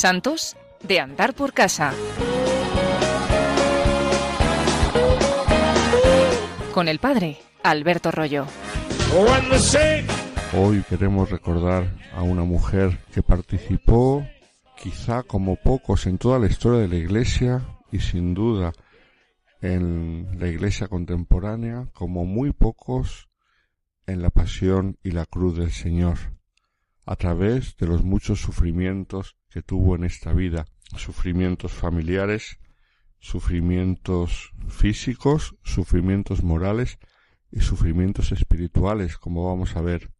Santos de andar por casa. Con el padre Alberto Rollo. Hoy queremos recordar a una mujer que participó quizá como pocos en toda la historia de la Iglesia y sin duda en la Iglesia contemporánea como muy pocos en la pasión y la cruz del Señor, a través de los muchos sufrimientos que tuvo en esta vida, sufrimientos familiares, sufrimientos físicos, sufrimientos morales y sufrimientos espirituales, como vamos a ver.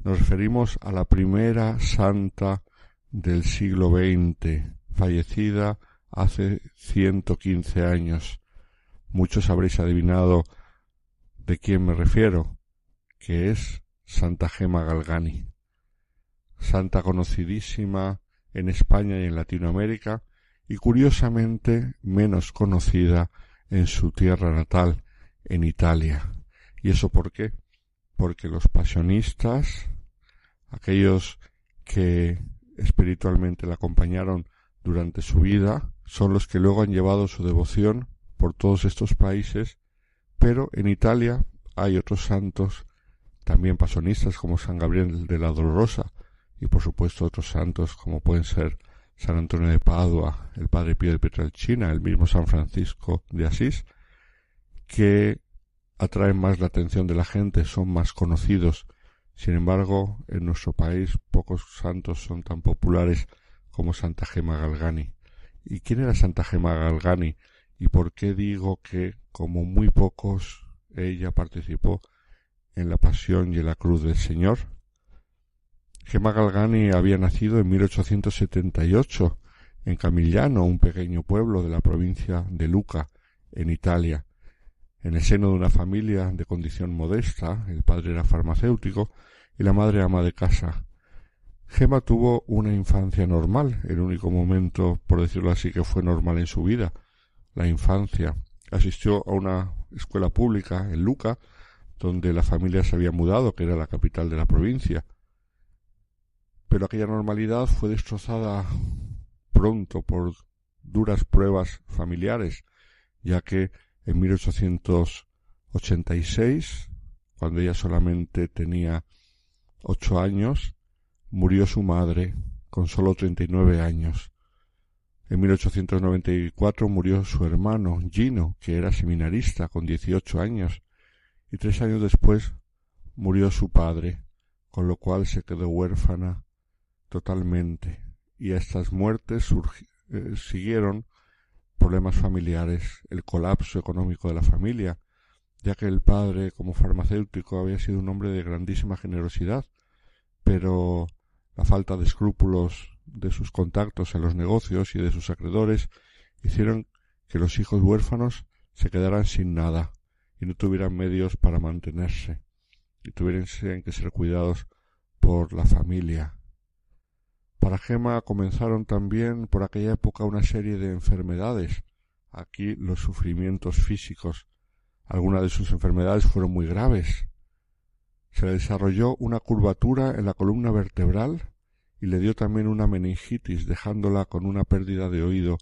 Nos referimos a la primera santa del siglo XX, fallecida hace ciento quince años. Muchos habréis adivinado de quién me refiero, que es Santa Gema Galgani, santa conocidísima en España y en Latinoamérica, y curiosamente menos conocida en su tierra natal, en Italia. ¿Y eso por qué? Porque los pasionistas, aquellos que espiritualmente la acompañaron durante su vida, son los que luego han llevado su devoción por todos estos países, pero en Italia hay otros santos también pasionistas como San Gabriel de la Dolorosa, y por supuesto otros santos como pueden ser San Antonio de Padua, el Padre Pío de Pietrelcina, el mismo San Francisco de Asís, que atraen más la atención de la gente, son más conocidos. Sin embargo, en nuestro país pocos santos son tan populares como Santa Gema Galgani. ¿Y quién era Santa Gema Galgani? ¿Y por qué digo que, como muy pocos, ella participó en la pasión y en la cruz del Señor? Gemma Galgani había nacido en 1878 en Camigliano, un pequeño pueblo de la provincia de Luca, en Italia. En el seno de una familia de condición modesta, el padre era farmacéutico y la madre ama de casa. Gemma tuvo una infancia normal, el único momento, por decirlo así, que fue normal en su vida, la infancia. Asistió a una escuela pública en Luca, donde la familia se había mudado, que era la capital de la provincia pero aquella normalidad fue destrozada pronto por duras pruebas familiares, ya que en 1886, cuando ella solamente tenía ocho años, murió su madre con solo treinta y nueve años. En 1894 murió su hermano Gino, que era seminarista con dieciocho años, y tres años después murió su padre, con lo cual se quedó huérfana totalmente. Y a estas muertes eh, siguieron problemas familiares, el colapso económico de la familia, ya que el padre como farmacéutico había sido un hombre de grandísima generosidad, pero la falta de escrúpulos de sus contactos en los negocios y de sus acreedores hicieron que los hijos huérfanos se quedaran sin nada y no tuvieran medios para mantenerse y tuvieran que ser cuidados por la familia para Gema comenzaron también por aquella época una serie de enfermedades. Aquí los sufrimientos físicos. Algunas de sus enfermedades fueron muy graves. Se le desarrolló una curvatura en la columna vertebral y le dio también una meningitis, dejándola con una pérdida de oído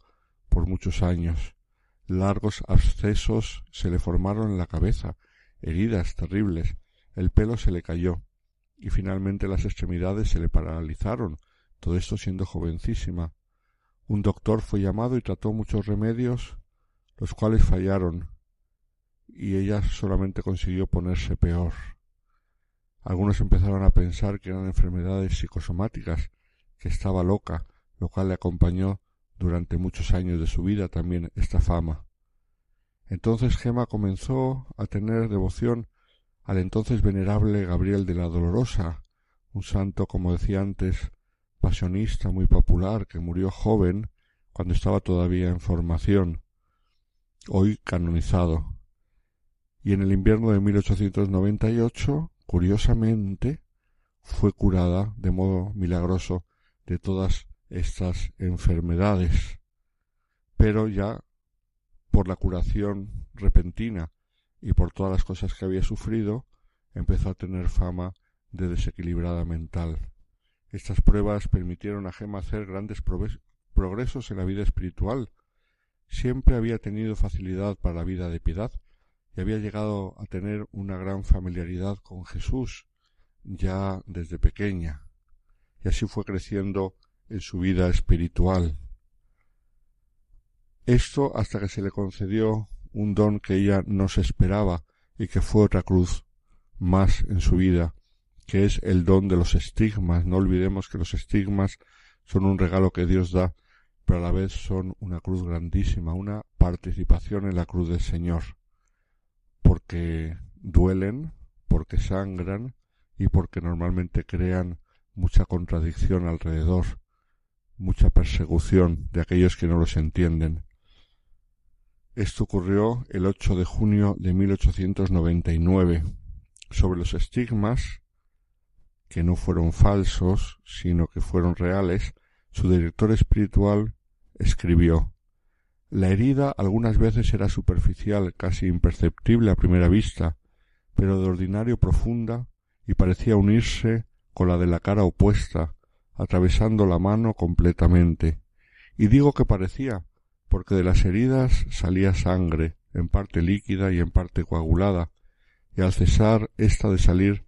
por muchos años. Largos abscesos se le formaron en la cabeza, heridas terribles, el pelo se le cayó, y finalmente las extremidades se le paralizaron, todo esto siendo jovencísima. Un doctor fue llamado y trató muchos remedios, los cuales fallaron, y ella solamente consiguió ponerse peor. Algunos empezaron a pensar que eran enfermedades psicosomáticas, que estaba loca, lo cual le acompañó durante muchos años de su vida también esta fama. Entonces Gema comenzó a tener devoción al entonces venerable Gabriel de la Dolorosa, un santo, como decía antes, pasionista muy popular que murió joven cuando estaba todavía en formación, hoy canonizado. Y en el invierno de 1898, curiosamente, fue curada de modo milagroso de todas estas enfermedades. Pero ya por la curación repentina y por todas las cosas que había sufrido, empezó a tener fama de desequilibrada mental Estas pruebas permitieron a Gema hacer grandes progresos en la vida espiritual. Siempre había tenido facilidad para la vida de piedad y había llegado a tener una gran familiaridad con Jesús ya desde pequeña, y así fue creciendo en su vida espiritual. Esto hasta que se le concedió un don que ella no se esperaba y que fue otra cruz más en su vida, que es el don de los estigmas. No olvidemos que los estigmas son un regalo que Dios da, pero a la vez son una cruz grandísima, una participación en la cruz del Señor, porque duelen, porque sangran y porque normalmente crean mucha contradicción alrededor, mucha persecución de aquellos que no los entienden. Esto ocurrió el 8 de junio de 1899. Sobre los estigmas, que no fueron falsos, sino que fueron reales, su director espiritual escribió La herida algunas veces era superficial, casi imperceptible a primera vista, pero de ordinario profunda y parecía unirse con la de la cara opuesta, atravesando la mano completamente. Y digo que parecía, porque de las heridas salía sangre, en parte líquida y en parte coagulada, y al cesar ésta de salir,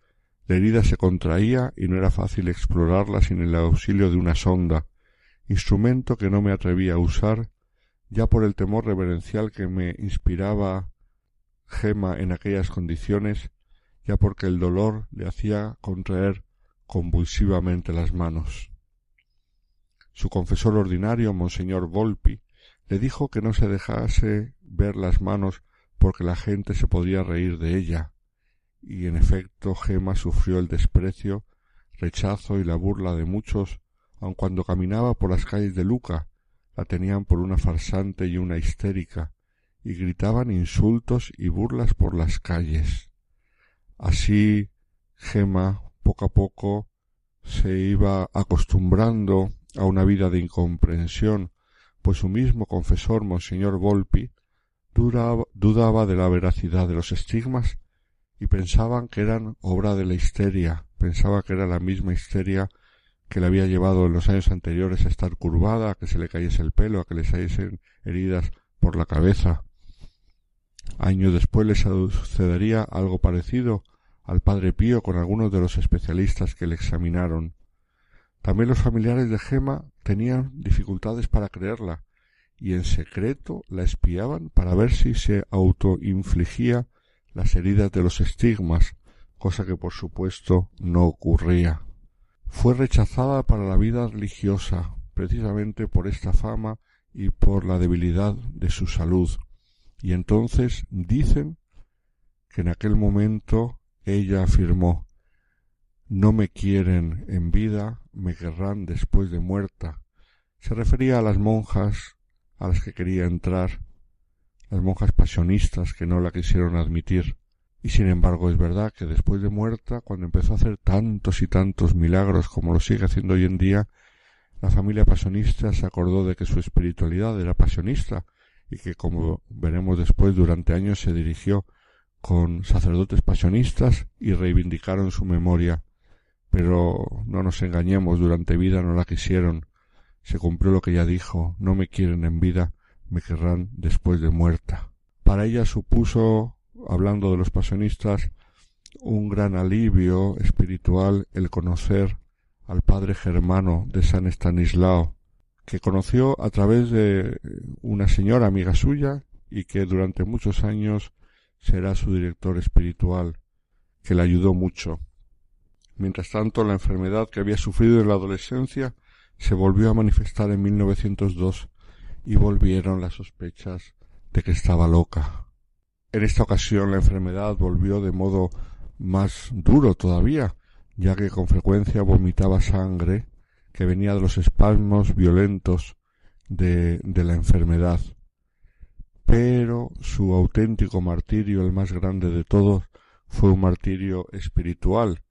la herida se contraía y no era fácil explorarla sin el auxilio de una sonda, instrumento que no me atrevía a usar, ya por el temor reverencial que me inspiraba Gema en aquellas condiciones, ya porque el dolor le hacía contraer convulsivamente las manos. Su confesor ordinario, Monseñor Volpi, le dijo que no se dejase ver las manos porque la gente se podía reír de ella, y en efecto Gema sufrió el desprecio, rechazo y la burla de muchos, aun cuando caminaba por las calles de Luca, la tenían por una farsante y una histérica, y gritaban insultos y burlas por las calles. Así Gema poco a poco se iba acostumbrando a una vida de incomprensión, pues su mismo confesor, Monseñor Volpi, dudaba de la veracidad de los estigmas y pensaban que eran obra de la histeria, pensaba que era la misma histeria que le había llevado en los años anteriores a estar curvada, a que se le cayese el pelo, a que le saliesen heridas por la cabeza. Años después le sucedería algo parecido al padre Pío con algunos de los especialistas que le examinaron. También los familiares de Gema tenían dificultades para creerla y en secreto la espiaban para ver si se autoinfligía las heridas de los estigmas, cosa que por supuesto no ocurría. Fue rechazada para la vida religiosa, precisamente por esta fama y por la debilidad de su salud. Y entonces dicen que en aquel momento ella afirmó no me quieren en vida, me querrán después de muerta. Se refería a las monjas a las que quería entrar, las monjas pasionistas que no la quisieron admitir. Y sin embargo es verdad que después de muerta, cuando empezó a hacer tantos y tantos milagros como lo sigue haciendo hoy en día, la familia pasionista se acordó de que su espiritualidad era pasionista y que, como veremos después, durante años se dirigió con sacerdotes pasionistas y reivindicaron su memoria pero no nos engañemos, durante vida no la quisieron. Se cumplió lo que ella dijo, no me quieren en vida, me querrán después de muerta. Para ella supuso, hablando de los pasionistas, un gran alivio espiritual el conocer al padre germano de San Estanislao, que conoció a través de una señora amiga suya y que durante muchos años será su director espiritual, que le ayudó mucho. Mientras tanto, la enfermedad que había sufrido en la adolescencia se volvió a manifestar en 1902 y volvieron las sospechas de que estaba loca. En esta ocasión la enfermedad volvió de modo más duro todavía, ya que con frecuencia vomitaba sangre que venía de los espasmos violentos de, de la enfermedad. Pero su auténtico martirio, el más grande de todos, fue un martirio espiritual,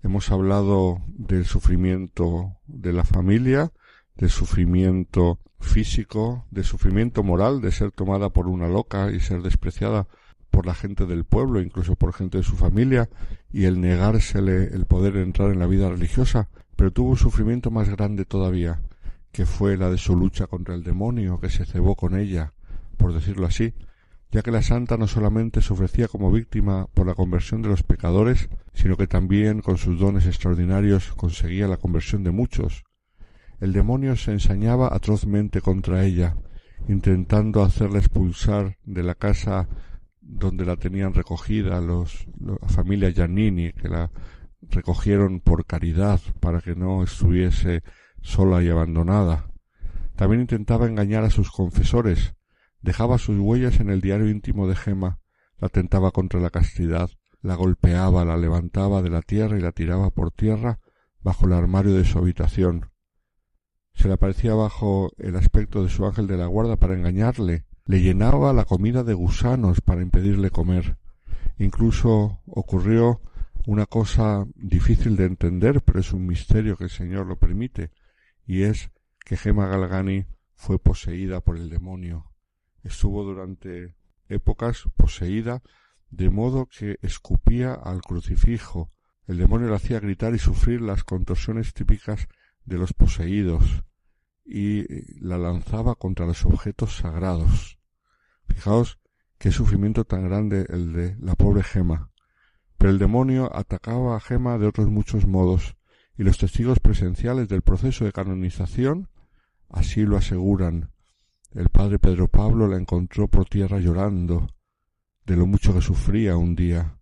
Hemos hablado del sufrimiento de la familia, del sufrimiento físico, del sufrimiento moral de ser tomada por una loca y ser despreciada por la gente del pueblo, incluso por gente de su familia, y el negársele el poder entrar en la vida religiosa, pero tuvo un sufrimiento más grande todavía, que fue la de su lucha contra el demonio que se cebó con ella, por decirlo así, ya que la santa no solamente se ofrecía como víctima por la conversión de los pecadores, sino que también con sus dones extraordinarios conseguía la conversión de muchos. El demonio se ensañaba atrozmente contra ella, intentando hacerla expulsar de la casa donde la tenían recogida los, la familia Giannini, que la recogieron por caridad para que no estuviese sola y abandonada. También intentaba engañar a sus confesores, dejaba sus huellas en el diario íntimo de Gema, la tentaba contra la castidad, la golpeaba, la levantaba de la tierra y la tiraba por tierra bajo el armario de su habitación. Se le aparecía bajo el aspecto de su ángel de la guarda para engañarle, le llenaba la comida de gusanos para impedirle comer. Incluso ocurrió una cosa difícil de entender, pero es un misterio que el Señor lo permite, y es que Gema Galgani fue poseída por el demonio. Estuvo durante épocas poseída de modo que escupía al crucifijo. El demonio le hacía gritar y sufrir las contorsiones típicas de los poseídos y la lanzaba contra los objetos sagrados. Fijaos qué sufrimiento tan grande el de la pobre Gema. Pero el demonio atacaba a Gema de otros muchos modos, y los testigos presenciales del proceso de canonización así lo aseguran. El padre Pedro Pablo la encontró por tierra llorando de lo mucho que sufría un día.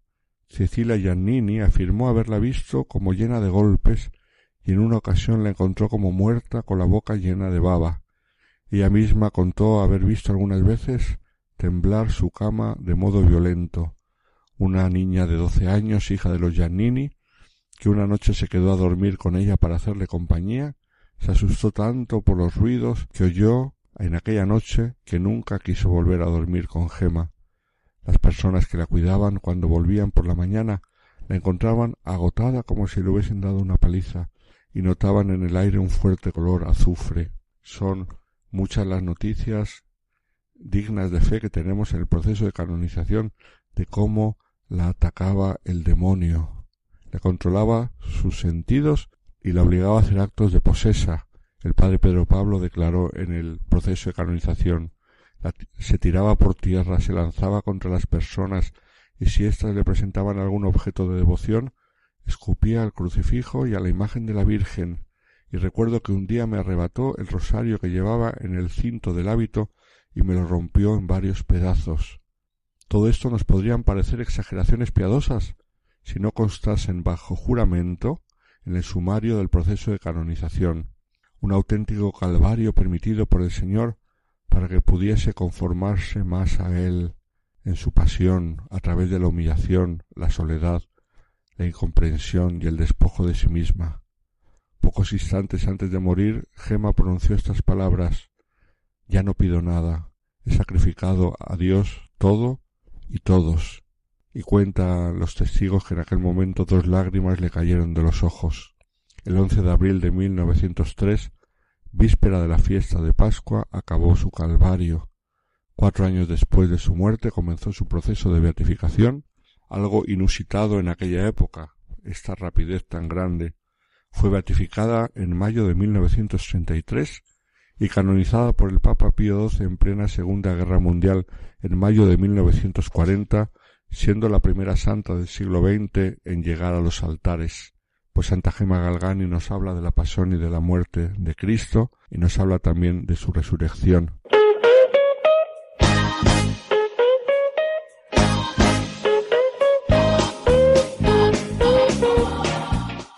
Cecilia Giannini afirmó haberla visto como llena de golpes y en una ocasión la encontró como muerta con la boca llena de baba. Ella misma contó haber visto algunas veces temblar su cama de modo violento una niña de doce años, hija de los Giannini, que una noche se quedó a dormir con ella para hacerle compañía, se asustó tanto por los ruidos que oyó en aquella noche que nunca quiso volver a dormir con Gema. Las personas que la cuidaban cuando volvían por la mañana la encontraban agotada como si le hubiesen dado una paliza y notaban en el aire un fuerte color azufre. Son muchas las noticias dignas de fe que tenemos en el proceso de canonización de cómo la atacaba el demonio, le controlaba sus sentidos y la obligaba a hacer actos de posesa. El padre Pedro Pablo declaró en el proceso de canonización se tiraba por tierra, se lanzaba contra las personas y si éstas le presentaban algún objeto de devoción, escupía al crucifijo y a la imagen de la Virgen, y recuerdo que un día me arrebató el rosario que llevaba en el cinto del hábito y me lo rompió en varios pedazos. Todo esto nos podrían parecer exageraciones piadosas si no constasen bajo juramento en el sumario del proceso de canonización, un auténtico calvario permitido por el Señor para que pudiese conformarse más a Él en su pasión a través de la humillación, la soledad, la incomprensión y el despojo de sí misma. Pocos instantes antes de morir, Gema pronunció estas palabras Ya no pido nada, he sacrificado a Dios todo y todos, y cuentan los testigos que en aquel momento dos lágrimas le cayeron de los ojos. El 11 de abril de 1903, víspera de la fiesta de Pascua, acabó su calvario. Cuatro años después de su muerte comenzó su proceso de beatificación, algo inusitado en aquella época, esta rapidez tan grande. Fue beatificada en mayo de 1933 y canonizada por el Papa Pío XII en plena Segunda Guerra Mundial en mayo de 1940, siendo la primera santa del siglo XX en llegar a los altares. Pues Santa Gema Galgani nos habla de la pasión y de la muerte de Cristo y nos habla también de su resurrección.